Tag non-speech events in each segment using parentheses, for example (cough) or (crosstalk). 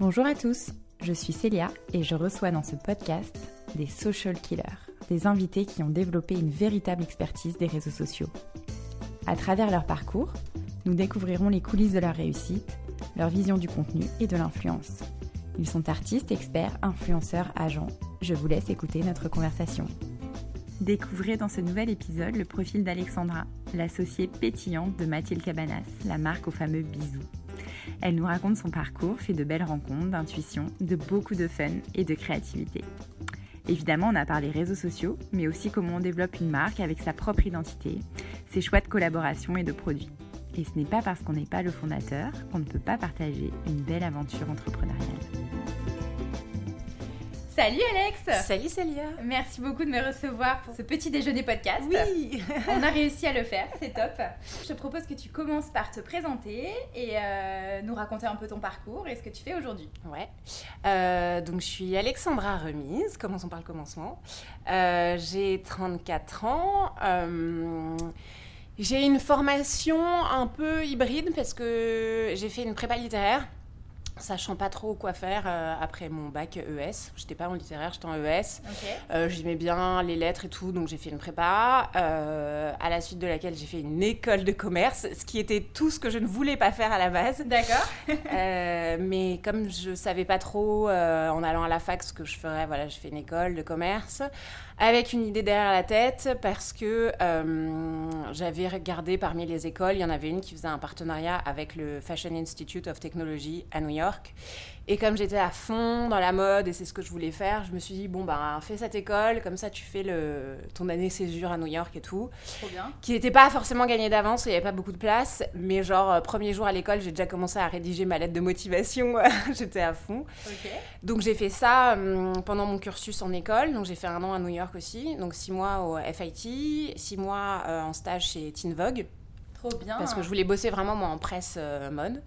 Bonjour à tous, je suis Célia et je reçois dans ce podcast des social killers, des invités qui ont développé une véritable expertise des réseaux sociaux. À travers leur parcours, nous découvrirons les coulisses de leur réussite, leur vision du contenu et de l'influence. Ils sont artistes, experts, influenceurs, agents. Je vous laisse écouter notre conversation. Découvrez dans ce nouvel épisode le profil d'Alexandra, l'associée pétillante de Mathilde Cabanas, la marque aux fameux bisous. Elle nous raconte son parcours fait de belles rencontres, d'intuition, de beaucoup de fun et de créativité. Évidemment, on a parlé réseaux sociaux, mais aussi comment on développe une marque avec sa propre identité, ses choix de collaboration et de produits. Et ce n'est pas parce qu'on n'est pas le fondateur qu'on ne peut pas partager une belle aventure entrepreneuriale. Salut Alex Salut Célia Merci beaucoup de me recevoir pour ce petit déjeuner podcast. Oui (laughs) On a réussi à le faire, c'est top. Je te propose que tu commences par te présenter et euh, nous raconter un peu ton parcours et ce que tu fais aujourd'hui. Ouais. Euh, donc je suis Alexandra Remise, commençons par le commencement. Euh, j'ai 34 ans. j'ai une formation un peu hybride parce que j'ai fait une prépa littéraire sachant pas trop quoi faire euh, après mon bac ES. J'étais pas en littéraire, j'étais en ES. Euh, j'aimais bien les lettres et tout, donc j'ai fait une prépa, euh, à la suite de laquelle j'ai fait une école de commerce, ce qui était tout ce que je ne voulais pas faire à la base. D'accord. mais comme je savais pas trop en allant à la fac ce que je ferais, voilà, j'ai fait une école de commerce avec une idée derrière la tête parce que j'avais regardé parmi les écoles, il y en avait une qui faisait un partenariat avec le Fashion Institute of Technology à New York et comme j'étais à fond dans la mode et c'est ce que je voulais faire, je me suis dit, bon, bah, fais cette école, comme ça tu fais le, ton année césure à New York et tout. Trop bien. Qui n'était pas forcément gagné d'avance, il n'y avait pas beaucoup de place, mais genre, euh, premier jour à l'école, j'ai déjà commencé à rédiger ma lettre de motivation, (laughs) j'étais à fond. Donc j'ai fait ça hum, pendant mon cursus en école, donc j'ai fait un an à New York aussi, donc six mois au FIT, six mois euh, en stage chez Teen Vogue. Trop bien. Parce que je voulais bosser vraiment moi en presse euh, mode.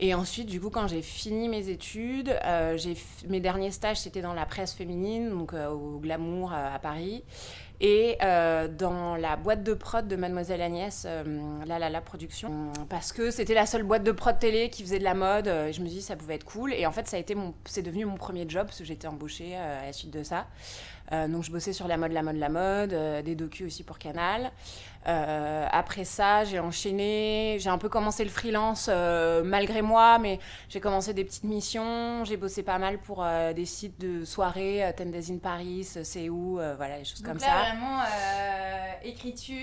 Et ensuite, du coup, quand j'ai fini mes études, euh, j'ai mes derniers stages c'était dans la presse féminine, donc euh, au Glamour à Paris. Et dans la boîte de prod de Mademoiselle Agnès, la la la production, parce que c'était la seule boîte de prod télé qui faisait de la mode. et je me suis dit ça pouvait être cool. Et en fait, ça a été mon, c'est devenu mon premier job parce que j'étais embauchée à la suite de ça. donc je bossais sur la mode, la mode, la mode, des docus aussi pour Canal. Euh, après ça, j'ai enchaîné, j'ai un peu commencé le freelance euh, malgré moi, mais j'ai commencé des petites missions, j'ai bossé pas mal pour euh, des sites de soirées, Ten Days in Paris, C'est où, voilà, des choses Donc comme là, ça. vraiment écriture,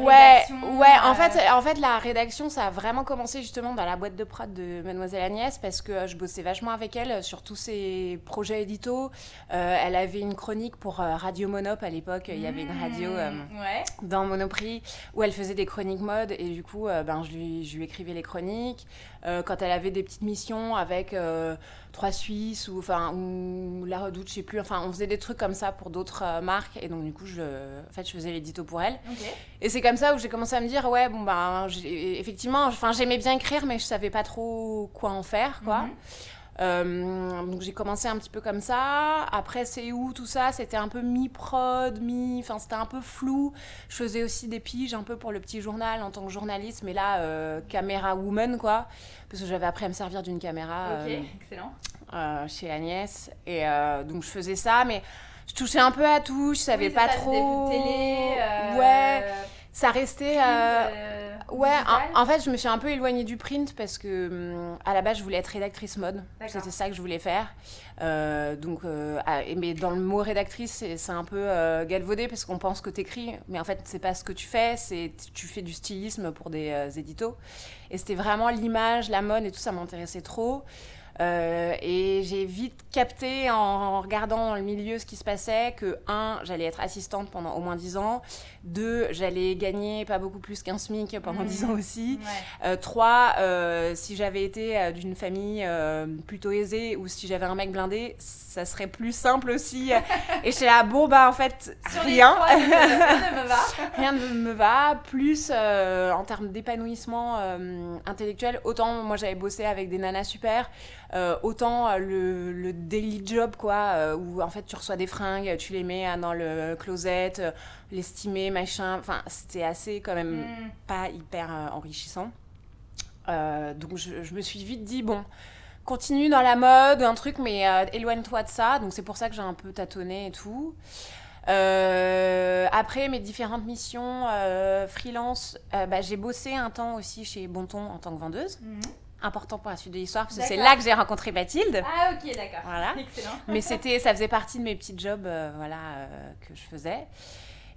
ouais, rédaction. Ouais, en fait, en fait, la rédaction, ça a vraiment commencé justement dans la boîte de prod de Mademoiselle Agnès parce que je bossais vachement avec elle sur tous ses projets édito. elle avait une chronique pour Radio Monop à l'époque, il y avait une radio mmh, ouais. dans Monoprix où elle faisait des chroniques mode et du coup euh, ben, je, lui, je lui écrivais les chroniques. Euh, quand elle avait des petites missions avec euh, Trois Suisses ou, enfin, ou La Redoute, je sais plus, enfin on faisait des trucs comme ça pour d'autres marques et donc du coup je, en fait, je faisais l'édito pour elle. Et c'est comme ça où j'ai commencé à me dire ouais bon ben effectivement enfin j'aimais bien écrire mais je savais pas trop quoi en faire quoi. Mhm. Donc j'ai commencé un petit peu comme ça. Après, c'est où tout ça? C'était un peu mi-prod, mi. Enfin, c'était un peu flou. Je faisais aussi des piges un peu pour le petit journal en tant que journaliste, mais là, euh, caméra woman, quoi. Parce que j'avais appris à me servir d'une caméra. Ok, euh, excellent. chez Agnès. Et donc je faisais ça, mais je touchais un peu à tout. Je savais pas trop. Télé, ouais ça restait. Euh, euh, ouais, en, fait, je me suis un peu éloignée du print parce que hum, à la base, je voulais être rédactrice mode. C'était ça que je voulais faire. Euh, donc, mais dans le mot rédactrice, c'est un peu galvaudé parce qu'on pense que tu écris, mais en fait, c'est pas ce que tu fais. C'est tu fais du stylisme pour des éditos. Et c'était vraiment l'image, la mode et tout ça m'intéressait trop. Euh, et j'ai vite capté en, regardant dans le milieu ce qui se passait que, un, j'allais être assistante pendant au moins 10 ans, deux, j'allais gagner pas beaucoup plus qu'un SMIC pendant dix 10 ans aussi, euh, trois, euh, si j'avais été d'une famille plutôt aisée ou si j'avais un mec blindé, ça serait plus simple aussi. (laughs) et j'étais là, bon, bah en fait, rien. rien ne me va. (laughs) rien ne me va. Plus en termes d'épanouissement intellectuel, autant moi j'avais bossé avec des nanas super. Euh, autant euh, le, daily job, quoi, euh, où en fait tu reçois des fringues, tu les mets dans le closet, l'estimer, machin. Enfin, c'était assez quand même mm. pas hyper enrichissant. donc je, me suis vite dit, bon, continue dans la mode, un truc, mais éloigne-toi de ça. Donc c'est pour ça que j'ai un peu tâtonné et tout. après mes différentes missions freelance, bah, j'ai bossé un temps aussi chez Bonton en tant que vendeuse. Mhm important pour la suite de l'histoire parce que c'est là que j'ai rencontré Mathilde. Ah ok d'accord. Voilà. Excellent. Mais (laughs) c'était, ça faisait partie de mes petits jobs, euh, voilà, euh, que je faisais.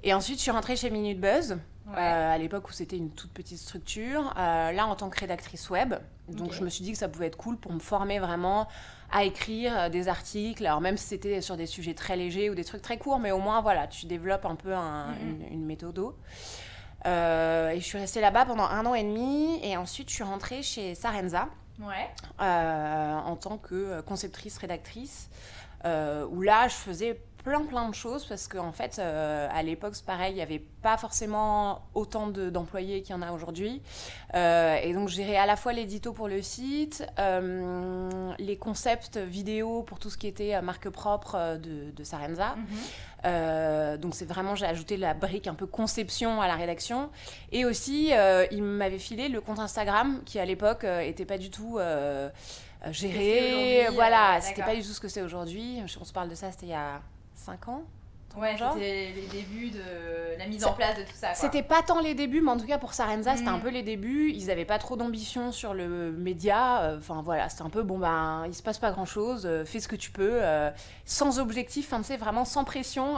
Et ensuite, je suis rentrée chez Minute Buzz. Euh, à l'époque où c'était une toute petite structure, là en tant que rédactrice web. Donc je me suis dit que ça pouvait être cool pour me former vraiment à écrire des articles. Alors même si c'était sur des sujets très légers ou des trucs très courts, mais au moins voilà, tu développes un peu mhm. une, une, méthode. Euh, et je suis restée là-bas pendant un an et demi. Et ensuite, je suis rentrée chez Sarenza. Euh, en tant que conceptrice, rédactrice. Euh, où là, je faisais plein plein de choses parce qu'en en fait euh, à l'époque c'est pareil il n'y avait pas forcément autant d'employés qu'il y en a aujourd'hui euh, et donc gérer à la fois l'édito pour le site euh, les concepts vidéo pour tout ce qui était marque propre de, de Sarenza mhm. donc c'est vraiment j'ai ajouté la brique un peu conception à la rédaction. Et aussi il m'avait filé le compte Instagram qui à l'époque était pas du tout géré. voilà c'était pas du tout ce que c'est aujourd'hui. On se parle de ça c'était il y a 5 ans Ouais, c'était les débuts de la mise en place de tout ça. C'était pas tant les débuts, mais en tout cas pour Sarenza, c'était un mm. peu les débuts. Ils avaient pas trop d'ambition sur le média. Euh, enfin voilà, c'était un peu bon, ben, il se passe pas grand chose, euh, fais ce que tu peux, euh, sans objectif, tu sais, vraiment sans pression.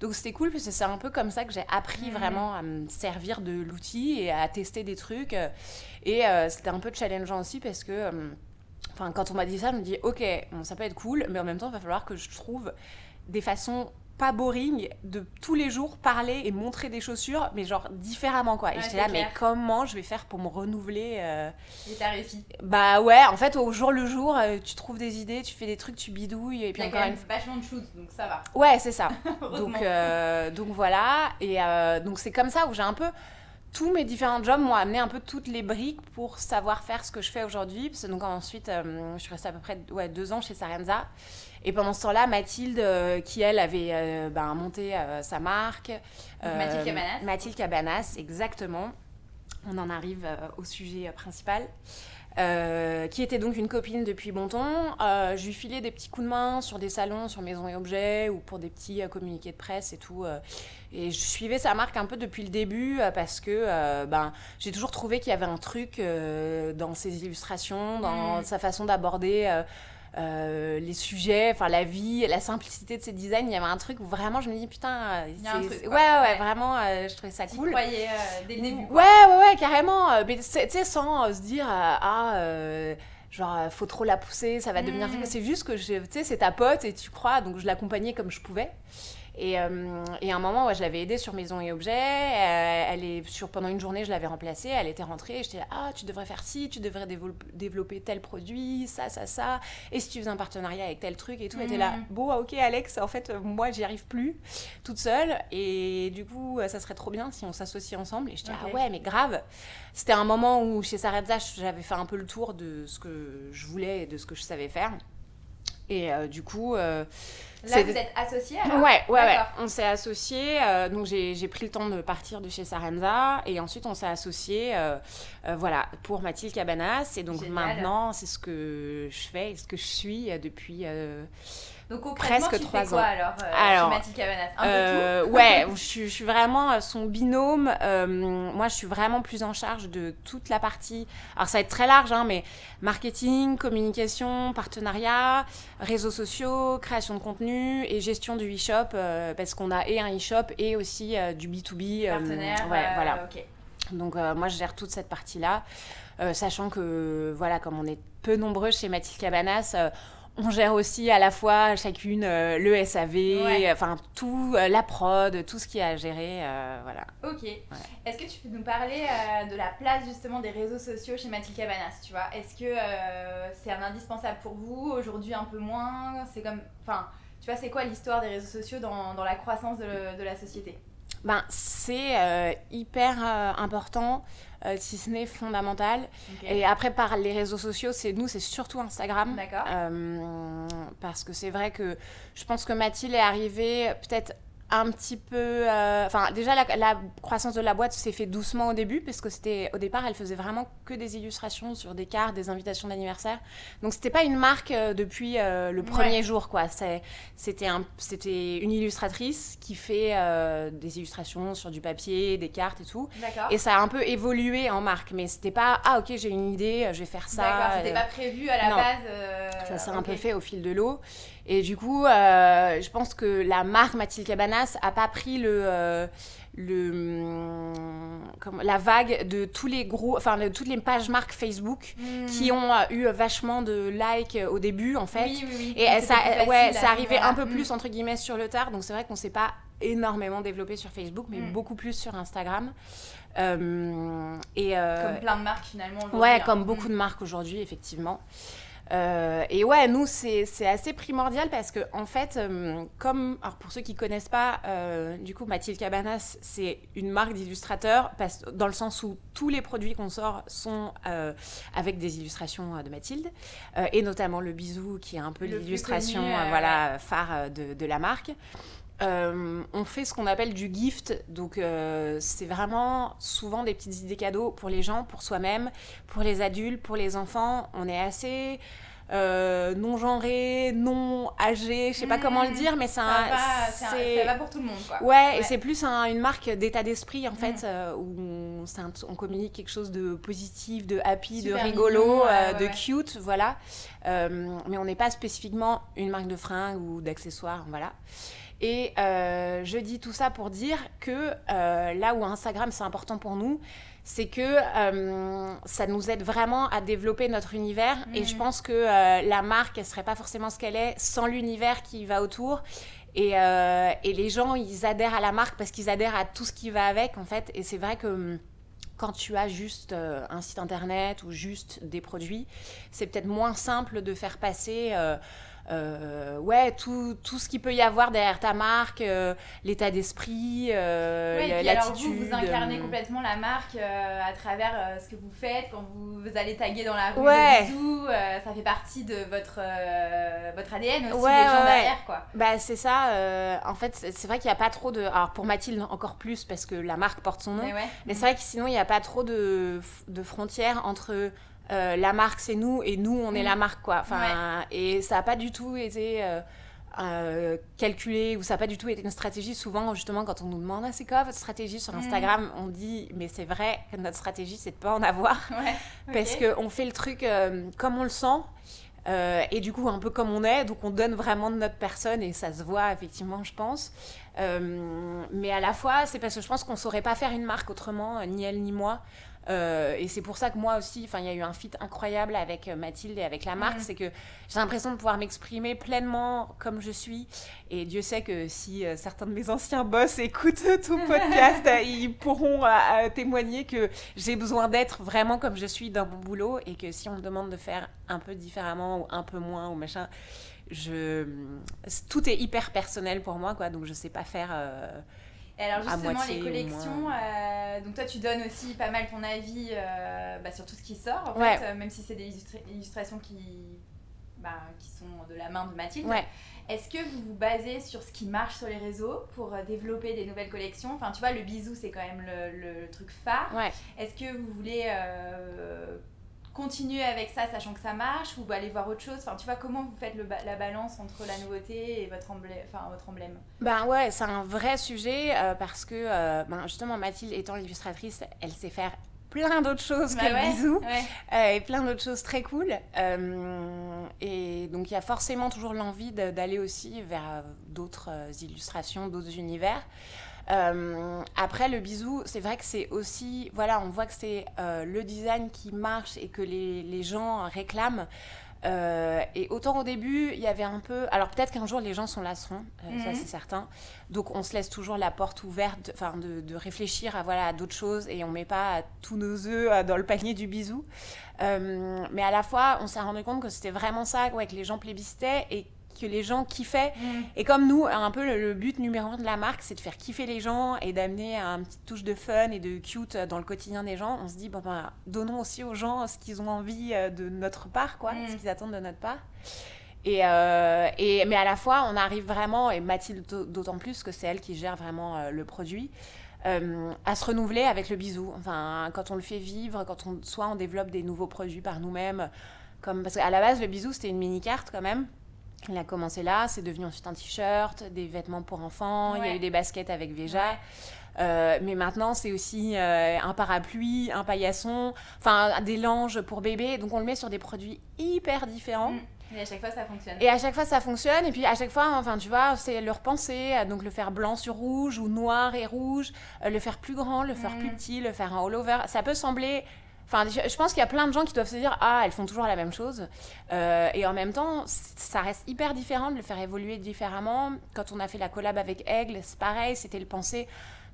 donc c'était cool, parce que c'est un peu comme ça que j'ai appris mm. vraiment à me servir de l'outil et à tester des trucs. Et c'était un peu challengeant aussi parce que. Enfin, quand on m'a dit ça, je me dis, ok, ça peut être cool, mais en même temps, il va falloir que je trouve des façons pas boring de tous les jours parler et montrer des chaussures, mais genre différemment quoi. Et j'étais là, mais comment je vais faire pour me renouveler euh... Et t'as réussi Bah ouais, en fait, au jour le jour, euh, tu trouves des idées, tu fais des trucs, tu bidouilles. Et puis encore une vachement de choses, donc ça va. Ouais, c'est ça. (laughs) donc, euh, donc voilà. Et euh, donc c'est comme ça où j'ai un peu tous mes différents jobs m'ont amené un peu toutes les briques pour savoir faire ce que je fais aujourd'hui. Donc ensuite, je suis restée à peu près ouais, deux ans chez Sarenza. Et pendant ce temps-là, Mathilde, euh, qui elle avait euh, ben, monté euh, sa marque. Mathilde Cabanas. Mathilde Cabanas, exactement. On en arrive au sujet principal. Qui était donc une copine depuis bon temps. je lui filais des petits coups de main sur des salons, sur Maison et Objets, ou pour des petits communiqués de presse et tout. et je suivais sa marque un peu depuis le début parce que ben, j'ai toujours trouvé qu'il y avait un truc dans ses illustrations, dans mm. sa façon d'aborder euh, les sujets, enfin la vie, la simplicité de ces designs, il y avait un truc où vraiment je me dis putain, ouais, ouais, vraiment, euh, je trouvais ça tu cool. croyais dès le début. Ouais, ouais, ouais, carrément. Mais tu sais, sans se dire ah genre faut trop la pousser, ça va devenir. Mm. C'est juste que tu sais, c'est ta pote et tu crois, donc je l'accompagnais comme je pouvais. Et, euh, et, à un moment, ouais, je l'avais aidée sur Maison et Objets. Euh, elle est sur, pendant une journée, je l'avais remplacée. Elle était rentrée et j'étais là, ah, tu devrais faire ci, tu devrais développer tel produit, ça, ça, ça. Et si tu faisais un partenariat avec tel truc et tout, elle était là, mm. bon, ok, Alex, en fait, moi, j'y arrive plus toute seule. Et du coup, ça serait trop bien si on s'associe ensemble. Et j'étais, ah ouais, mais grave. C'était un moment où chez Sarah j'avais fait un peu le tour de ce que je voulais et de ce que je savais faire. Et euh, du coup. Euh, Là, vous êtes associés alors Ouais, ouais, ouais. On s'est associés. Euh, donc, j'ai pris le temps de partir de chez Sarenza. Et ensuite, on s'est associés voilà, pour Mathilde Cabanas. Et donc, maintenant, c'est ce que je fais et ce que je suis depuis donc concrètement, presque tu fais quoi ans. alors, euh, alors peu euh, tout Ouais, (laughs) je, je, suis vraiment euh, son binôme. moi, je suis vraiment plus en charge de toute la partie. Alors, ça va être très large, hein, mais marketing, communication, partenariat, réseaux sociaux, création de contenu et gestion du e-shop, parce qu'on a et un e-shop et aussi du B2B. Partenaire, ouais, voilà. Donc, moi, je gère toute cette partie-là. sachant que, voilà, comme on est peu nombreux chez Mathilde Cabanas, on gère aussi à la fois chacune euh, le SAV, enfin tout, euh, la prod, tout ce qui a à gérer, euh, voilà. Ok. Est-ce que tu peux nous parler de la place justement des réseaux sociaux chez Mathilde Cabanas, tu vois? Est-ce que c'est un indispensable pour vous Aujourd'hui un peu moins? C'est comme, enfin, tu vois, c'est quoi l'histoire des réseaux sociaux dans, dans la croissance de, de la société? Ben, c'est hyper important. Euh, si ce n'est fondamental. Et après, par les réseaux sociaux, c'est nous, c'est surtout Instagram. D'accord. Euh, parce que c'est vrai que je pense que Mathilde est arrivée peut-être un petit peu. euh, Enfin, déjà, la, la croissance de la boîte s'est fait doucement au début, parce que c'était au départ, elle faisait vraiment que des illustrations sur des cartes, des invitations d'anniversaire. Donc, c'était pas une marque euh, depuis euh, le premier Ouais. jour, quoi. C'était un- c'était une illustratrice qui fait des illustrations sur du papier, des cartes et tout. Et ça a un peu évolué en marque, mais c'était pas ah ok j'ai une idée, je vais faire ça. D'accord, c'était pas prévu à la non. base. ça s'est un peu fait au fil de l'eau. Et du coup, euh, je pense que la marque Mathilde Cabanas a pas pris le, euh, le, hum, comment- la vague de tous les gros, enfin de toutes les pages marques Facebook Hmm. qui ont euh, eu vachement de likes au début en fait. Oui, oui, oui. Et elle- ça, ouais, arrivé voilà. un peu Hmm. plus entre guillemets sur le tard. Donc c'est vrai qu'on s'est pas énormément développé sur Facebook, mais Mm. beaucoup plus sur Instagram. Euh, et Comme plein de marques finalement. Ouais, hein. comme beaucoup de marques aujourd'hui, effectivement. Euh, et ouais, nous, c'est assez primordial parce que, en fait, euh, comme. Alors, pour ceux qui connaissent pas, euh, du coup, Mathilde Cabanas, c'est une marque d'illustrateurs dans le sens où tous les produits qu'on sort sont avec des illustrations de Mathilde, et notamment le bisou qui est un peu l'illustration voilà, phare de, de la marque. Euh, on fait ce qu'on appelle du gift, donc euh, c'est vraiment souvent des petites idées cadeaux pour les gens, pour soi-même, pour les adultes, pour les enfants. On est assez euh, non genré, non âgé, je sais pas Mm. comment le dire, mais c'est un. ça va pour tout le monde quoi. Ouais, et c'est plus un- une marque d'état d'esprit en fait, Mm. euh, où on, un- on communique quelque chose de positif, de happy, Super de rigolo, mignon, euh, ouais, de ouais. cute, voilà. Mais on n'est pas spécifiquement une marque de fringues ou d'accessoires, voilà. Et je dis tout ça pour dire que là où Instagram c'est important pour nous, c'est que euh, ça nous aide vraiment à développer notre univers. Et je pense que euh, la marque, elle serait pas forcément ce qu'elle est sans l'univers qui va autour. Et, euh, et les gens, ils adhèrent à la marque parce qu'ils adhèrent à tout ce qui va avec, en fait. Et c'est vrai que quand tu as juste un site internet ou juste des produits, c'est peut-être moins simple de faire passer. Euh, ouais, tout, tout ce qu'il peut y avoir derrière ta marque, euh, l'état d'esprit, euh, Ouais, l'attitude. vous, vous incarnez euh, complètement la marque à travers ce que vous faites quand vous, vous allez taguer dans la rue Ouais. le bisou, euh, ça fait partie de votre, votre ADN aussi, Ouais, les gens derrière quoi. Bah, c'est ça. en fait, c'est vrai qu'il n'y a pas trop de. Alors, pour Mathilde, encore plus, parce que la marque porte son nom. Mais c'est vrai que sinon, il n'y a pas trop de, de frontières entre euh, la marque, c'est nous, et nous, on est Mm. la marque, quoi. Enfin, Et ça n'a pas du tout été euh, euh, calculé, ou ça n'a pas du tout été une stratégie. Souvent, justement, quand on nous demande ah, c'est quoi votre stratégie sur Mm. Instagram, on dit mais c'est vrai que notre stratégie, c'est de pas en avoir. (laughs) Ouais, Parce qu'on fait le truc comme on le sent. euh, et du coup, un peu comme on est, donc on donne vraiment de notre personne et ça se voit effectivement, je pense. Euh, mais à la fois, c'est parce que je pense qu'on saurait pas faire une marque autrement, ni elle ni moi. Euh, et c'est pour ça que moi aussi, il y a eu un fit incroyable avec euh, Mathilde et avec la marque, c'est que j'ai l'impression de pouvoir m'exprimer pleinement comme je suis. Et Dieu sait que si euh, certains de mes anciens boss (laughs) écoutent tout podcast, ils pourront euh, témoigner que j'ai besoin d'être vraiment comme je suis dans mon boulot et que si on me demande de faire un peu différemment ou un peu moins ou machin, je tout est hyper personnel pour moi quoi, donc je sais pas faire. Et alors justement moitié les collections, euh, donc toi tu donnes aussi pas mal ton avis euh, bah, sur tout ce qui sort en Ouais. fait, euh, même si c'est des illustra- illustrations qui, bah, qui sont de la main de Mathilde. Ouais. Est-ce que vous vous basez sur ce qui marche sur les réseaux pour développer des nouvelles collections? Enfin tu vois le bisou c'est quand même le, le- le truc phare. Ouais. Est-ce que vous voulez continuer avec ça sachant que ça marche ou aller voir autre chose Enfin tu vois comment vous faites le ba- la balance entre la nouveauté et votre emblème, enfin, votre emblème? Ben ouais, c'est un vrai sujet euh, parce que euh, ben justement Mathilde étant l'illustratrice, elle sait faire plein d'autres choses Bah que ouais, le bisou. ouais. Euh, et plein d'autres choses très cool. Euh, et donc il y a forcément toujours l'envie d'aller aussi vers d'autres illustrations, d'autres univers. Euh, après le bisou, c'est vrai que c'est aussi, voilà, on voit que c'est euh, le design qui marche et que les, les gens réclament. Euh, et autant au début, il y avait un peu. Alors peut-être qu'un jour les gens s'en lasseront, euh, ça Mhm. c'est certain. Donc on se laisse toujours la porte ouverte, enfin de, de réfléchir à voilà à d'autres choses et on met pas tous nos œufs dans le panier du bisou. Euh, mais à la fois, on s'est rendu compte que c'était vraiment ça, ouais, que les gens plébiscitaient et que les gens kiffaient. Et comme nous, un peu le, le but numéro un de la marque, c'est de faire kiffer les gens et d'amener un petite touche de fun et de cute dans le quotidien des gens. On se dit, bon, ben, donnons aussi aux gens ce qu'ils ont envie euh, de notre part, quoi, Mm. ce qu'ils attendent de notre part. Et, et, mais à la fois, on arrive vraiment, et Mathilde d'autant plus que c'est elle qui gère vraiment le produit, à se renouveler avec le bisou. Enfin, quand on le fait vivre, quand on, soit on développe des nouveaux produits par nous-mêmes, comme, parce qu'à la base, le bisou, c'était une mini-carte quand même. Il a commencé là, c'est devenu ensuite un t-shirt, des vêtements pour enfants, il y a eu des baskets avec Veja. Euh, mais maintenant, c'est aussi euh, un parapluie, un paillasson, enfin des langes pour bébé. Donc on le met sur des produits hyper différents. Mm. Et à chaque fois, ça fonctionne. Et à chaque fois, ça fonctionne. Et puis à chaque fois, enfin, tu vois, c'est le repenser. Donc le faire blanc sur rouge ou noir et rouge, euh, le faire plus grand, le faire mm. plus petit, le faire en all over. Ça peut sembler Enfin, je, pense qu'il y a plein de gens qui doivent se dire Ah, elles font toujours la même chose. Euh, et en même temps, ça reste hyper différent de le faire évoluer différemment. Quand on a fait la collab avec Aigle, c'est pareil, c'était le penser.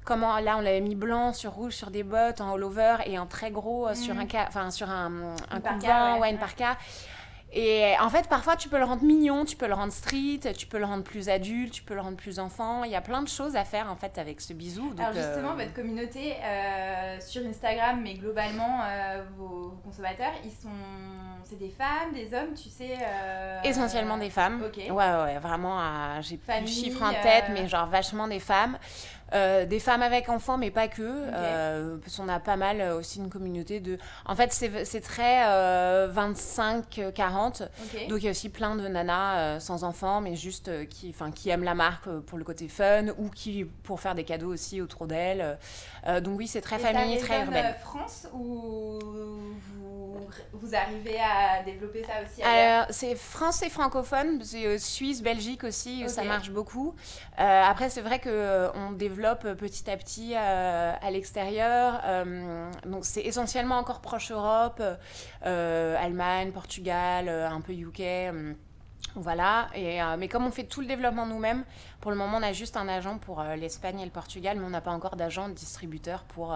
Comment là, on l'avait mis blanc sur rouge sur des bottes en all-over et en très gros euh, sur mm. un, enfin, sur un, un, parka, ouais, une parka. Et en fait, parfois, tu peux le rendre mignon, tu peux le rendre street, tu peux le rendre plus adulte, tu peux le rendre plus enfant. Il y a plein de choses à faire, en fait, avec ce bisou. Alors justement, euh, votre communauté euh, sur Instagram, mais globalement, euh, vos, consommateurs, ils sont... C'est des femmes, des hommes, tu sais Essentiellement des femmes. Ok. Ouais, ouais, vraiment, j'ai plus de chiffres en tête, mais genre vachement des femmes. Euh, des femmes avec enfants, mais pas que. Euh, parce qu'on a pas mal euh, aussi une communauté de. En fait, c'est très 25-40. Donc il y a aussi plein de nanas sans enfants, mais juste qui, qui aiment la marque pour le côté fun ou qui pour faire des cadeaux aussi autour d'elles. donc oui, c'est très famille, très urbaine. France ou vous, arrivez à développer ça aussi C'est France et francophone, c'est Suisse, Belgique aussi, ça marche beaucoup. après, c'est vrai qu'on développe développe petit à petit euh, à l'extérieur. Euh, donc c'est essentiellement encore proche Europe, euh, Allemagne, Portugal, un peu UK. Voilà, et, mais comme on fait tout le développement nous-mêmes, pour le moment on a juste un agent pour l'Espagne et le Portugal, mais on n'a pas encore d'agent distributeur pour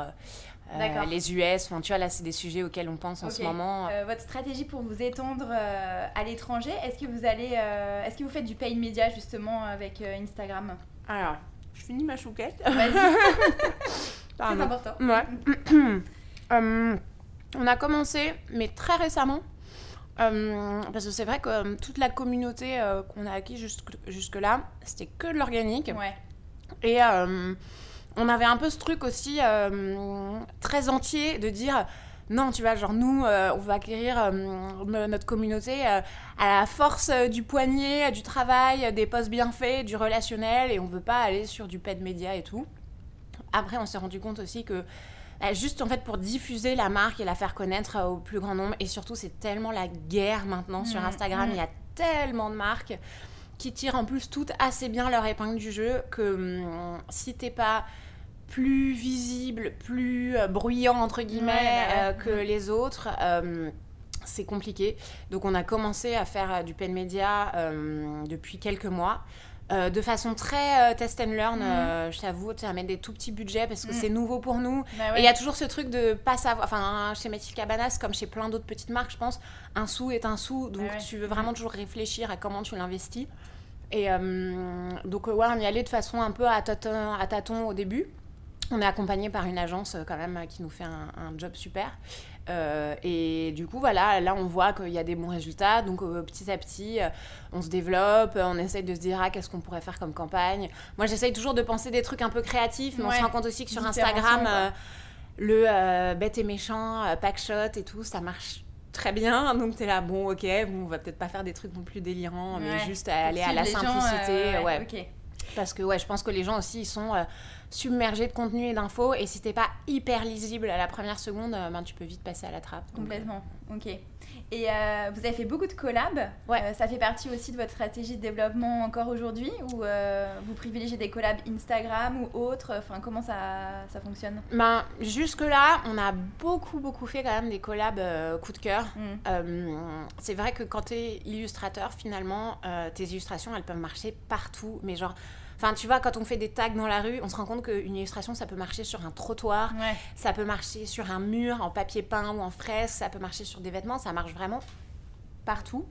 les US. Enfin, tu vois, là c'est des sujets auxquels on pense en ce moment. votre stratégie pour vous étendre à l'étranger, est-ce que vous allez, est-ce que vous faites du paid media justement avec Instagram? Alors, je finis ma chouquette. Vas-y. (laughs) C'est important. Ouais. Euh, (clears throat) on a commencé, mais très récemment. Euh, parce que c'est vrai que euh, toute la communauté qu'on a acquis jusque-là, c'était que de l'organique. Ouais. Et on avait un peu ce truc aussi très entier de dire non, tu vois, genre nous, on va acquérir notre communauté à la force du poignet, du travail, des posts bien faits, du relationnel, et on veut pas aller sur du paid média et tout. Après, on s'est rendu compte aussi que bah, juste en fait pour diffuser la marque et la faire connaître au plus grand nombre, et surtout c'est tellement la guerre maintenant sur mmh, Instagram, mmh. il y a tellement de marques qui tirent en plus toutes assez bien leur épingle du jeu que hum, si t'es pas plus visible, plus euh, bruyant entre guillemets bah euh, que mmh. les autres, euh, c'est compliqué. Donc on a commencé à faire du pen media depuis quelques mois. Euh, de façon très euh, test and learn, euh, je t'avoue, tu à mettre des tout petits budgets parce que mhm. c'est nouveau pour nous. Bah et il y a toujours ce truc de pas savoir, enfin chez Mathilde Cabanas, comme chez plein d'autres petites marques, je pense, un sou est un sou, donc bah tu veux vraiment toujours réfléchir à comment tu l'investis. Et donc ouais, on y allait de façon un peu à tâtons, à au début. On est accompagné par une agence quand même qui nous fait un, un job super. Euh, et du coup, voilà, là, on voit qu'il y a des bons résultats. Donc, euh, petit à petit, euh, on se développe, on essaye de se dire, ah, qu'est-ce qu'on pourrait faire comme campagne. Moi, j'essaye toujours de penser des trucs un peu créatifs, mais on se rend compte aussi que sur Instagram, le bête et méchant, pack shot et tout, ça marche très bien. Donc, tu es là, bon, ok, bon, on va peut-être pas faire des trucs non plus délirants, mais juste aller à la simplicité. ouais. Parce que, ouais, je pense que les gens aussi, ils sont submergé de contenu et d'infos. Et si t'es pas hyper lisible à la première seconde, euh, ben, tu peux vite passer à la trappe. Complètement. Ok. Et euh, vous avez fait beaucoup de collabs. Ouais. Euh, ça fait partie aussi de votre stratégie de développement encore aujourd'hui Ou vous privilégiez des collabs Instagram ou autres? Enfin, comment ça, ça fonctionne? Ben, Jusque-là, on a beaucoup, beaucoup fait quand même des collabs coup de cœur. Mm. c'est vrai que quand tu es illustrateur, finalement, tes illustrations, elles peuvent marcher partout. Mais genre, Enfin, tu vois, quand on fait des tags dans la rue, on se rend compte qu'une illustration, ça peut marcher sur un trottoir, ça peut marcher sur un mur en papier peint ou en fraise, ça peut marcher sur des vêtements, ça marche vraiment partout.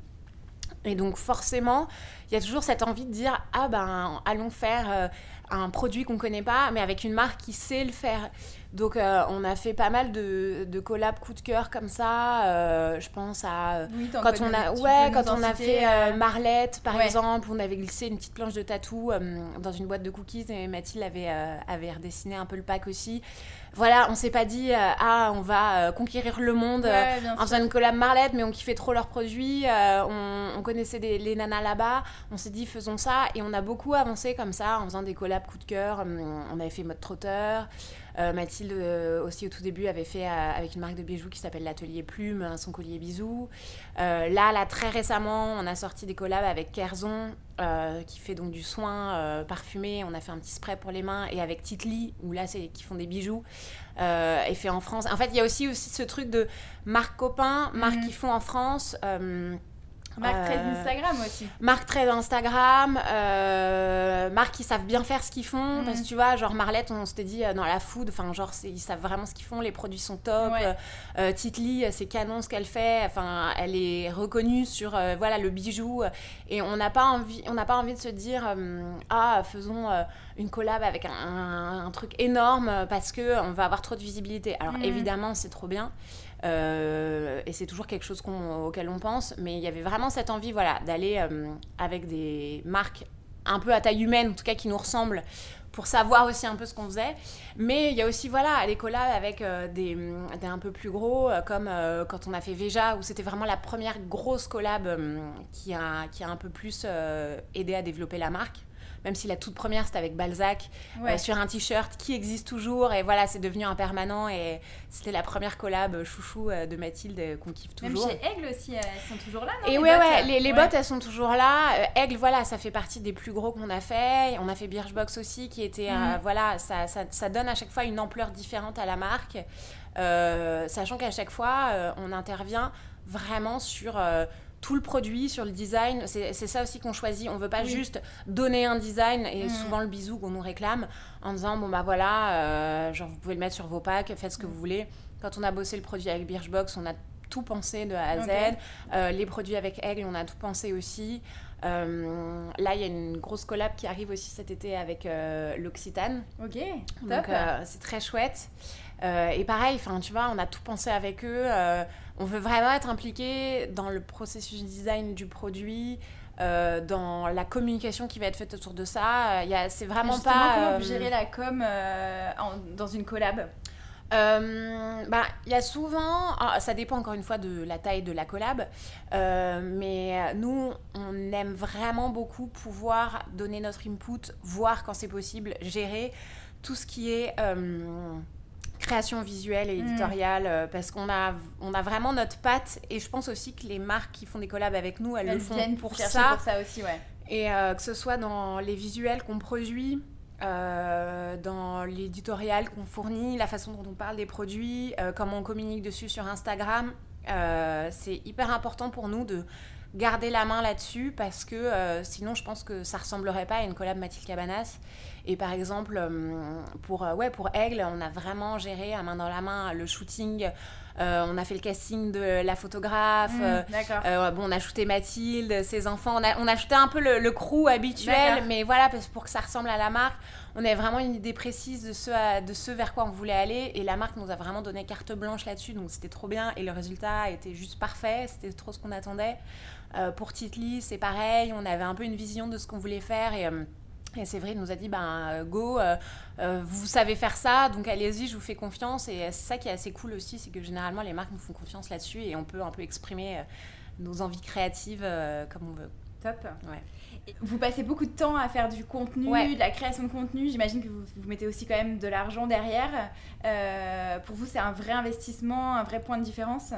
Et donc forcément, il y a toujours cette envie de dire ah ben allons faire euh, un produit qu'on connaît pas, mais avec une marque qui sait le faire. Donc, euh, on a fait pas mal de, de collabs coup de cœur comme ça. Euh, je pense à quand on a, ouais, quand on a fait euh, Marlette, par exemple, on avait glissé une petite planche de tatou dans une boîte de cookies et Mathilde avait, avait redessiné un peu le pack aussi. Voilà, on s'est pas dit ah on va conquérir le monde en faisant une collab Marlette, mais on kiffait trop leurs produits. On, connaissait les nanas là-bas. On s'est dit faisons ça et on a beaucoup avancé comme ça en faisant des collabs coup de cœur. On avait fait mode trotteur. Euh, Mathilde euh, aussi au tout début avait fait euh, avec une marque de bijoux qui s'appelle l'Atelier Plume son collier bisou. là, là très récemment, on a sorti des collabs avec Kerzon qui fait donc du soin parfumé. On a fait un petit spray pour les mains et avec Titli où là c'est qui font des bijoux et fait en France. En fait, il y a aussi aussi ce truc de marques copains, marques mhm. qui font en France. Marque très euh, Instagram aussi. Marque très Instagram, euh, marques qui savent bien faire ce qu'ils font. Parce que mhm. tu vois, genre Marlette, on s'était dit euh, dans la food, enfin, genre, ils savent vraiment ce qu'ils font, les produits sont top. Ouais. Titli, c'est canon ce qu'elle fait. Enfin, elle est reconnue sur voilà, le bijou. Et on n'a pas, envie, on pas envie de se dire, ah, faisons une collab avec un, truc énorme parce qu'on va avoir trop de visibilité. Alors mhm. évidemment, c'est trop bien. Euh, et c'est toujours quelque chose auquel on pense. Mais il y avait vraiment cette envie voilà, d'aller euh, avec des marques un peu à taille humaine, en tout cas qui nous ressemblent, pour savoir aussi un peu ce qu'on faisait. Mais il y a aussi voilà, les collabs avec euh, des, des, un peu plus gros, comme quand on a fait Veja, où c'était vraiment la première grosse collab qui, a, qui a un peu plus aidé à développer la marque même si la toute première c'était avec Balzac euh, sur un t-shirt qui existe toujours et voilà c'est devenu un permanent et c'était la première collab euh, chouchou euh, de Mathilde qu'on kiffe toujours. Même chez Aigle aussi elles sont toujours là. Non, et ouais ouais les, les bottes elles sont toujours là. Aigle voilà ça fait partie des plus gros qu'on a fait. On a fait Birchbox aussi qui était mhm. voilà ça, ça, ça, donne à chaque fois une ampleur différente à la marque. sachant qu'à chaque fois on intervient vraiment sur tout le produit, sur le design. C'est ça aussi qu'on choisit. On veut pas juste donner un design et mm. souvent le bisou qu'on nous réclame en disant bon bah voilà, euh, genre vous pouvez le mettre sur vos packs, faites ce que mm. vous voulez. Quand on a bossé le produit avec Birchbox, on a tout pensé de A à Z. Euh, les produits avec Aigle, on a tout pensé aussi. Euh, là, il y a une grosse collab qui arrive aussi cet été avec l'Occitane. Ok, Donc, c'est très chouette. Et pareil, enfin, tu vois, on a tout pensé avec eux on veut vraiment être impliqué dans le processus design du produit, euh, dans la communication qui va être faite autour de ça. Il c'est vraiment pas. Comment vous euh, gérez la com euh, dans une collab? Bah, il y a souvent, ah, ça dépend encore une fois de la taille de la collab, mais nous, on aime vraiment beaucoup pouvoir donner notre input, voir quand c'est possible, gérer tout ce qui est création visuelle et mm. éditoriale euh, parce qu'on a, on a vraiment notre patte et je pense aussi que les marques qui font des collabs avec nous, elles, le font pour ça. pour ça aussi, ouais. Et euh, que ce soit dans les visuels qu'on produit, euh, dans l'éditorial qu'on fournit, la façon dont on parle des produits, comment on communique dessus sur Instagram, c'est hyper important pour nous de garder la main là-dessus parce que sinon je pense que ça ressemblerait pas à une collab Mathilde Cabanas et par exemple, euh, pour, euh, ouais, pour Aigle, on a vraiment géré à main dans la main le shooting. Euh, on a fait le casting de la photographe. Mmh, bon, on a shooté Mathilde, ses enfants. On a, on a shooté un peu le, crew habituel, mais voilà, parce, pour que ça ressemble à la marque. On avait vraiment une idée précise de ce, de ce vers quoi on voulait aller. Et la marque nous a vraiment donné carte blanche là-dessus. Donc c'était trop bien. Et le résultat était juste parfait. C'était trop ce qu'on attendait. pour Titli, c'est pareil. On avait un peu une vision de ce qu'on voulait faire. Et et Séverine nous a dit, ben go, euh, euh, vous savez faire ça, donc allez-y, je vous fais confiance. Et c'est ça qui est assez cool aussi, c'est que généralement les marques nous font confiance là-dessus et on peut un peu exprimer euh, nos envies créatives comme on veut. Top. Ouais. Vous passez beaucoup de temps à faire du contenu, de la création de contenu. J'imagine que vous, vous, mettez aussi quand même de l'argent derrière. pour vous, c'est un vrai investissement, un vrai point de différence?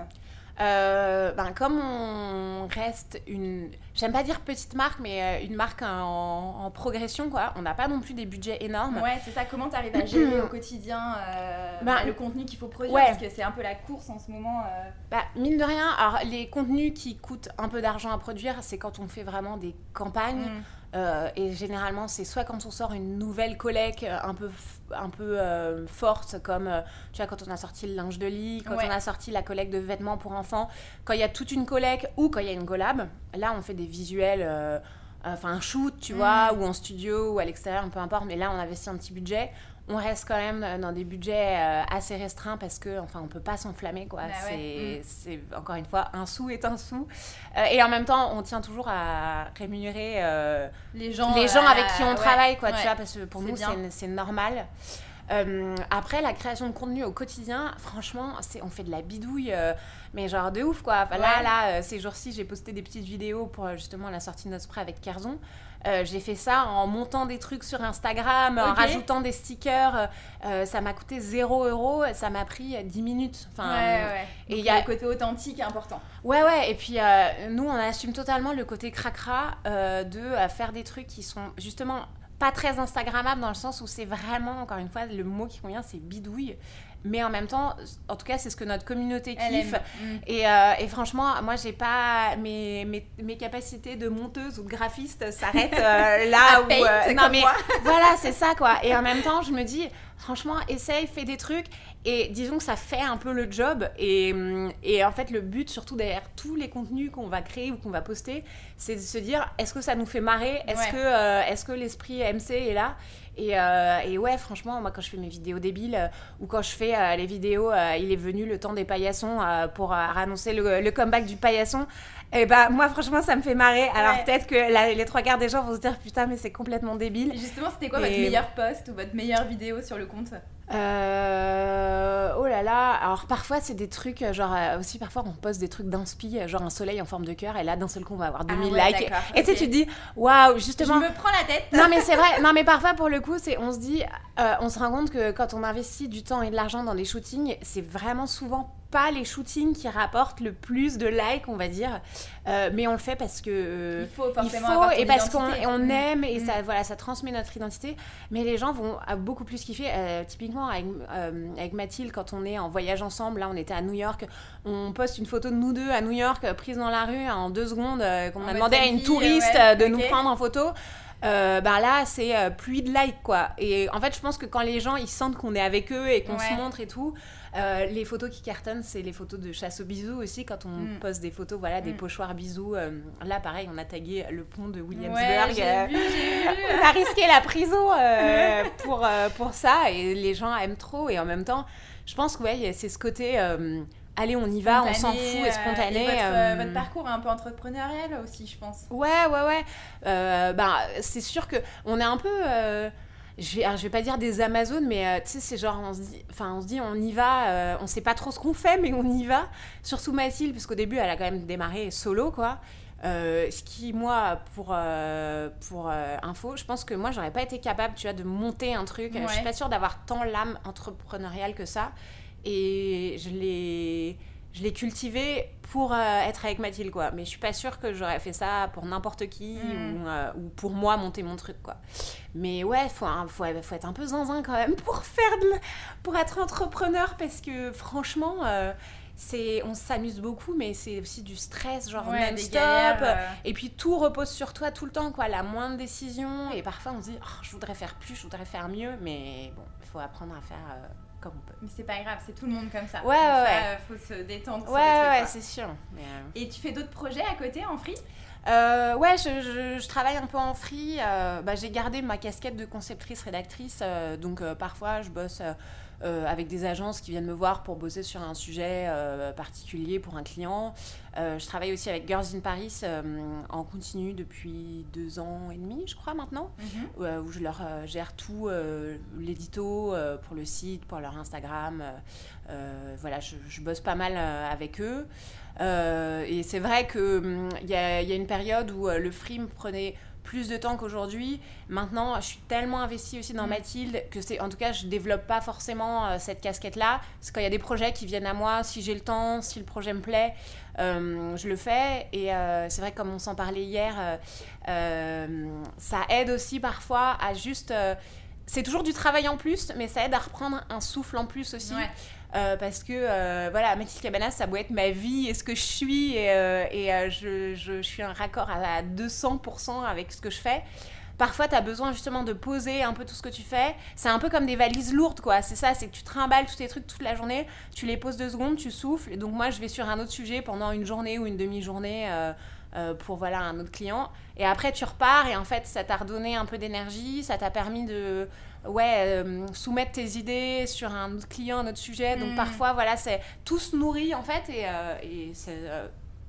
Euh, ben, comme on reste une, j'aime pas dire petite marque, mais euh, une marque en, progression, quoi. On n'a pas non plus des budgets énormes. Ouais, c'est ça. Comment tu arrives à gérer au quotidien euh, ben, le contenu qu'il faut produire? Parce que c'est un peu la course en ce moment. Bah, mine de rien, alors les contenus qui coûtent un peu d'argent à produire, c'est quand on fait vraiment des campagnes. Mm. Euh, et généralement, c'est soit quand on sort une nouvelle collecte euh, un peu, un peu euh, forte, comme tu vois, quand on a sorti le linge de lit, quand on a sorti la collecte de vêtements pour enfants, quand il y a toute une collecte ou quand il y a une collab, là on fait des visuels enfin un shoot, tu vois, ou en studio ou à l'extérieur, peu importe. Mais là, on investit un petit budget on reste quand même dans des budgets euh, assez restreints parce que enfin on peut pas s'enflammer quoi. Bah mm. c'est encore une fois un sou est un sou. Euh, et en même temps on tient toujours à rémunérer euh, les gens les gens avec qui on travaille quoi tu vois parce que pour nous c'est normal après la création de contenu au quotidien franchement c'est on fait de la bidouille mais genre de ouf quoi là là ces jours-ci j'ai posté des petites vidéos pour justement la sortie de notre spray avec Kerzon euh, j'ai fait ça en montant des trucs sur Instagram, en rajoutant des stickers. Euh, euh, ça m'a coûté 0 euros, ça m'a pris 10 minutes. Enfin, ouais, Et il y a le côté authentique important. Ouais, ouais. Et puis nous, on assume totalement le côté cracra de faire des trucs qui sont justement pas très Instagrammables dans le sens où c'est vraiment, encore une fois, le mot qui convient, c'est bidouille mais en même temps, en tout cas, c'est ce que notre communauté kiffe. Mm. Et, euh, et, franchement, moi, j'ai pas mes, mes, mes, capacités de monteuse ou de graphiste s'arrêtent (laughs) euh, là où. Euh, non, mais (laughs) voilà, c'est ça quoi. Et en même temps, je me dis, franchement, essaye, fais des trucs. Et disons que ça fait un peu le job. Et, et en fait, le but, surtout derrière tous les contenus qu'on va créer ou qu'on va poster, c'est de se dire est-ce que ça nous fait marrer? Est-ce que, est que l'esprit MC est là? Et, euh, et, ouais, franchement, moi, quand je fais mes vidéos débiles euh, ou quand je fais euh, les vidéos, il est venu le temps des paillassons pour annoncer le, le, comeback du paillasson. Et bah, moi, franchement, ça me fait marrer. Alors, peut-être que les trois quarts des gens vont se dire putain, mais c'est complètement débile. justement, c'était quoi votre meilleur post ou votre meilleure vidéo sur le compte? Euh, oh là là, alors parfois c'est des trucs, genre aussi parfois on poste des trucs d'inspi, genre un soleil en forme de cœur, et là d'un seul coup on va avoir 2000 ah likes. Et tu sais, tu te dis, waouh, justement. Je me prends la tête. Non mais c'est vrai, (laughs) non mais parfois pour le coup, c'est, on se dit, on se rend compte que quand on investit du temps et de l'argent dans des shootings, c'est vraiment souvent pas les shootings qui rapportent le plus de likes, on va dire, euh, mais on le fait parce que il faut forcément et parce qu'on on mm. aime et mm. ça voilà ça transmet notre identité. Mais les gens vont beaucoup plus kiffer. Euh, typiquement avec, euh, avec, Mathilde, quand on est en voyage ensemble, là on était à New York, on poste une photo de nous deux à New York prise dans la rue en deux secondes, qu'on a demandé à une touriste de nous prendre en photo. Euh, bah là c'est pluie de likes quoi et en fait je pense que quand les gens ils sentent qu'on est avec eux et qu'on se montre et tout euh, les photos qui cartonnent, c'est les photos de chasse aux bisous aussi, quand on mm. poste des photos, voilà, des mm. pochoirs bisous. Euh, là, pareil, on a tagué le pont de Williamsburg. Euh, (laughs) on a risqué la prison (laughs) pour, pour ça, et les gens aiment trop. Et en même temps, je pense que ouais, c'est ce côté allez, on y va, on s'en fout et spontané. votre, parcours est un peu entrepreneurial aussi, je pense. Ouais, ouais, ouais. bah, c'est sûr que on est un peu je vais, je vais pas dire des Amazones, mais euh, tu sais, c'est genre, on se dit, enfin, on se dit, on y va, euh, on sait pas trop ce qu'on fait, (laughs) mais on y va. Surtout Mathilde, parce qu'au début, elle a quand même démarré solo, quoi. Euh, ce qui, moi, pour, pour info, je pense que moi, j'aurais pas été capable, tu vois, de monter un truc. Je suis pas sûre d'avoir tant l'âme entrepreneuriale que ça. Et je l'ai je l'ai cultivé pour euh, être avec Mathilde, quoi. Mais je suis pas sûre que j'aurais fait ça pour n'importe qui mm. euh, ou, pour moi monter mon truc, quoi. Mais ouais, faut, faut, faut, être un peu zinzin quand même pour faire de, pour être entrepreneur parce que franchement, euh, c'est, on s'amuse beaucoup, mais c'est aussi du stress, genre non-stop. Et puis tout repose sur toi tout le temps, quoi. La moindre décision. Et parfois on se dit, oh, je voudrais faire plus, je voudrais faire mieux, mais bon, il faut apprendre à faire comme on peut. Mais c'est pas grave, c'est tout le monde comme ça. Ouais, ouais, ouais. faut se détendre. Ouais, ouais, c'est sûr. Mais euh, Et tu fais d'autres projets à côté en free? Euh, ouais, je, je, travaille un peu en free. Euh, bah, j'ai gardé ma casquette de conceptrice rédactrice, donc parfois je bosse euh, avec des agences qui viennent me voir pour bosser sur un sujet euh, particulier pour un client. Euh, je travaille aussi avec Girls in Paris en continu depuis deux ans et demi, je crois maintenant, mhm. où je leur gère tout, l'édito pour le site, pour leur Instagram. voilà, je, je, bosse pas mal avec eux. Et c'est vrai qu'il hum, y, a, y a une période où le free me prenait plus de temps qu'aujourd'hui. Maintenant, je suis tellement investie aussi dans mm. Mathilde que c'est, en tout cas, je développe pas forcément euh, cette casquette-là. C'est quand il y a des projets qui viennent à moi, si j'ai le temps, si le projet me plaît, euh, je le fais. Et euh, c'est vrai, comme on s'en parlait hier, ça aide aussi parfois à juste. C'est toujours du travail en plus, mais ça aide à reprendre un souffle en plus aussi. Euh, parce que euh, voilà, Mathilde Cabanas, ça doit être ma vie et ce que je suis, et, euh, et je, je, suis un raccord à, 200% avec ce que je fais. Parfois, tu as besoin justement de poser un peu tout ce que tu fais. C'est un peu comme des valises lourdes, quoi. C'est ça, c'est que tu trimbales tous tes trucs toute la journée, tu les poses deux secondes, tu souffles. Et donc, moi, je vais sur un autre sujet pendant une journée ou une demi-journée euh, pour voilà un autre client. Et après, tu repars et en fait, ça t'a redonné un peu d'énergie, ça t'a permis de ouais, euh, soumettre tes idées sur un autre client, un autre sujet. Donc mm. parfois, voilà, c'est tout se nourrit en fait et, et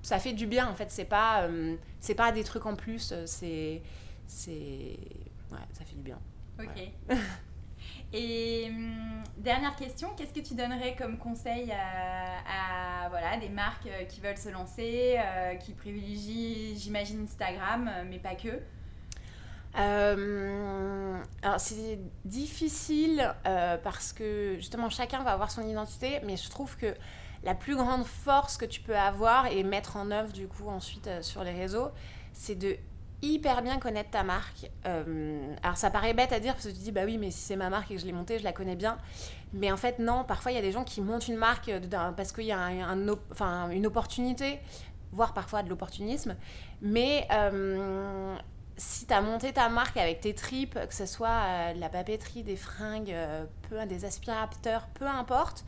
ça fait du bien en fait. C'est pas, c'est pas des trucs en plus, c'est. c'est ouais, ça fait du bien. Ok. (laughs) Et hum, dernière question, qu'est-ce que tu donnerais comme conseil à, voilà, des marques euh, qui veulent se lancer, euh, qui privilégient, j'imagine, Instagram, euh, mais pas que? Alors c'est difficile parce que justement chacun va avoir son identité, mais je trouve que la plus grande force que tu peux avoir et mettre en œuvre du coup ensuite sur les réseaux, c'est de hyper bien connaître ta marque. Euh, alors ça paraît bête à dire parce que tu dis bah oui mais si c'est ma marque et que je l'ai montée, je la connais bien. Mais en fait non, parfois il y a des gens qui montent une marque parce qu'il y a une opportunité, voire parfois de l'opportunisme. Mais euh, si tu as monté ta marque avec tes tripes, que ce soit euh, la papeterie, des fringues, peu, des aspirateurs, peu importe,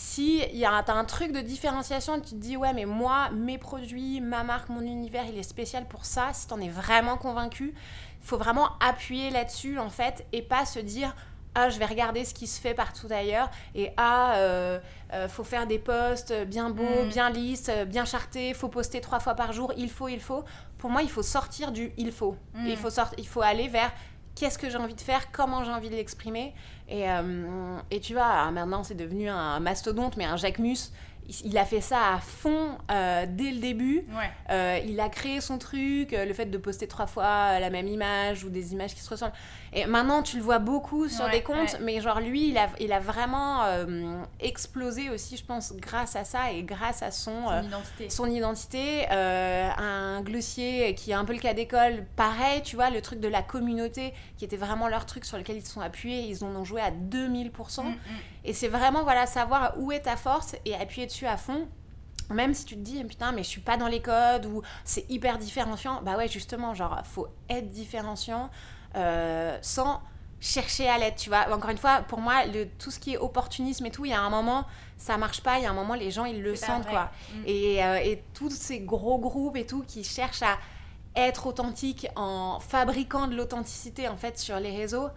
si y a, as un truc de différenciation tu te dis ouais mais moi mes produits ma marque mon univers il est spécial pour ça si tu en es vraiment convaincu il faut vraiment appuyer là-dessus en fait et pas se dire ah je vais regarder ce qui se fait partout ailleurs et ah euh, euh, faut faire des posts bien beaux mm. bien lisses bien chartés faut poster trois fois par jour il faut il faut pour moi il faut sortir du il faut mm. il faut il faut aller vers qu'est-ce que j'ai envie de faire, comment j'ai envie de l'exprimer. Et, euh, et, tu vois, maintenant c'est devenu un mastodonte, mais un Jacques Mus, il a fait ça à fond euh, dès le début. Euh, il a créé son truc, le fait de poster trois fois la même image ou des images qui se ressemblent. Et maintenant, tu le vois beaucoup sur des comptes, mais genre lui, il a, il a vraiment explosé aussi, je pense, grâce à ça et grâce à son, son identité. Son identité. Un glossier qui est un peu le cas d'école, pareil, tu vois, le truc de la communauté qui était vraiment leur truc sur lequel ils se sont appuyés, ils en ont joué à 2000%. Mm, mm. Et c'est vraiment, voilà, savoir où est ta force et appuyer dessus à fond même si tu te dis putain mais je suis pas dans les codes ou c'est hyper différenciant bah ouais justement genre faut être différenciant euh, sans chercher à l'être, tu vois. Encore une fois, pour moi, le, tout ce qui est opportunisme et tout, il y a un moment, ça marche pas, il y a un moment, les gens, ils le sentent, quoi. Mm. Et, euh, et, tous ces gros groupes et tout qui cherchent à être authentiques en fabriquant de l'authenticité, en fait, sur les réseaux,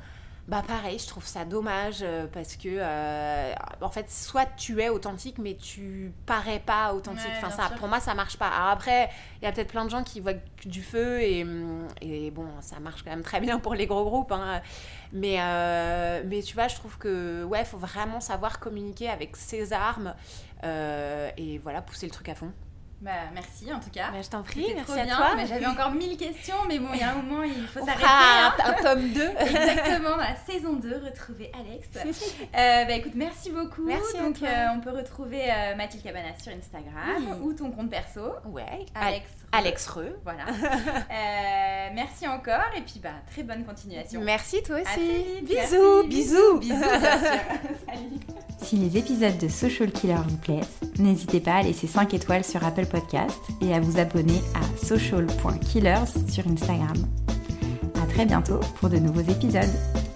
bah pareil, je trouve ça dommage euh, parce que euh, en fait, soit tu es authentique mais tu parais pas authentique. enfin ça, pour moi, ça marche pas. Alors après, il y a peut-être plein de gens qui voient du feu et, et, bon, ça marche quand même très bien pour les gros groupes. Hein. Mais euh, mais tu vois, je trouve que ouais, faut vraiment savoir communiquer avec ses armes et voilà, pousser le truc à fond. Bah, merci en tout cas. Bah, je t'en prie, merci à toi. J'avais encore mille questions, mais bon, il y a un moment, il faut s'arrêter. Hein. Un, tome 2. (laughs) Exactement, dans la saison 2, retrouver Alex. (laughs) euh, bah écoute, merci beaucoup. Merci Donc, euh, on peut retrouver euh, Mathilde Cabanas sur Instagram ou ton compte perso. Ouais, Alex. Alex Reux. Voilà. (laughs) euh, merci encore et puis bah, très bonne continuation. Merci toi aussi. Bisous, bisous, bisous. Salut. Si les épisodes de Social Killer vous plaisent, n'hésitez pas à laisser 5 étoiles sur Apple Et à vous abonner à social.killers sur Instagram. À très bientôt pour de nouveaux épisodes.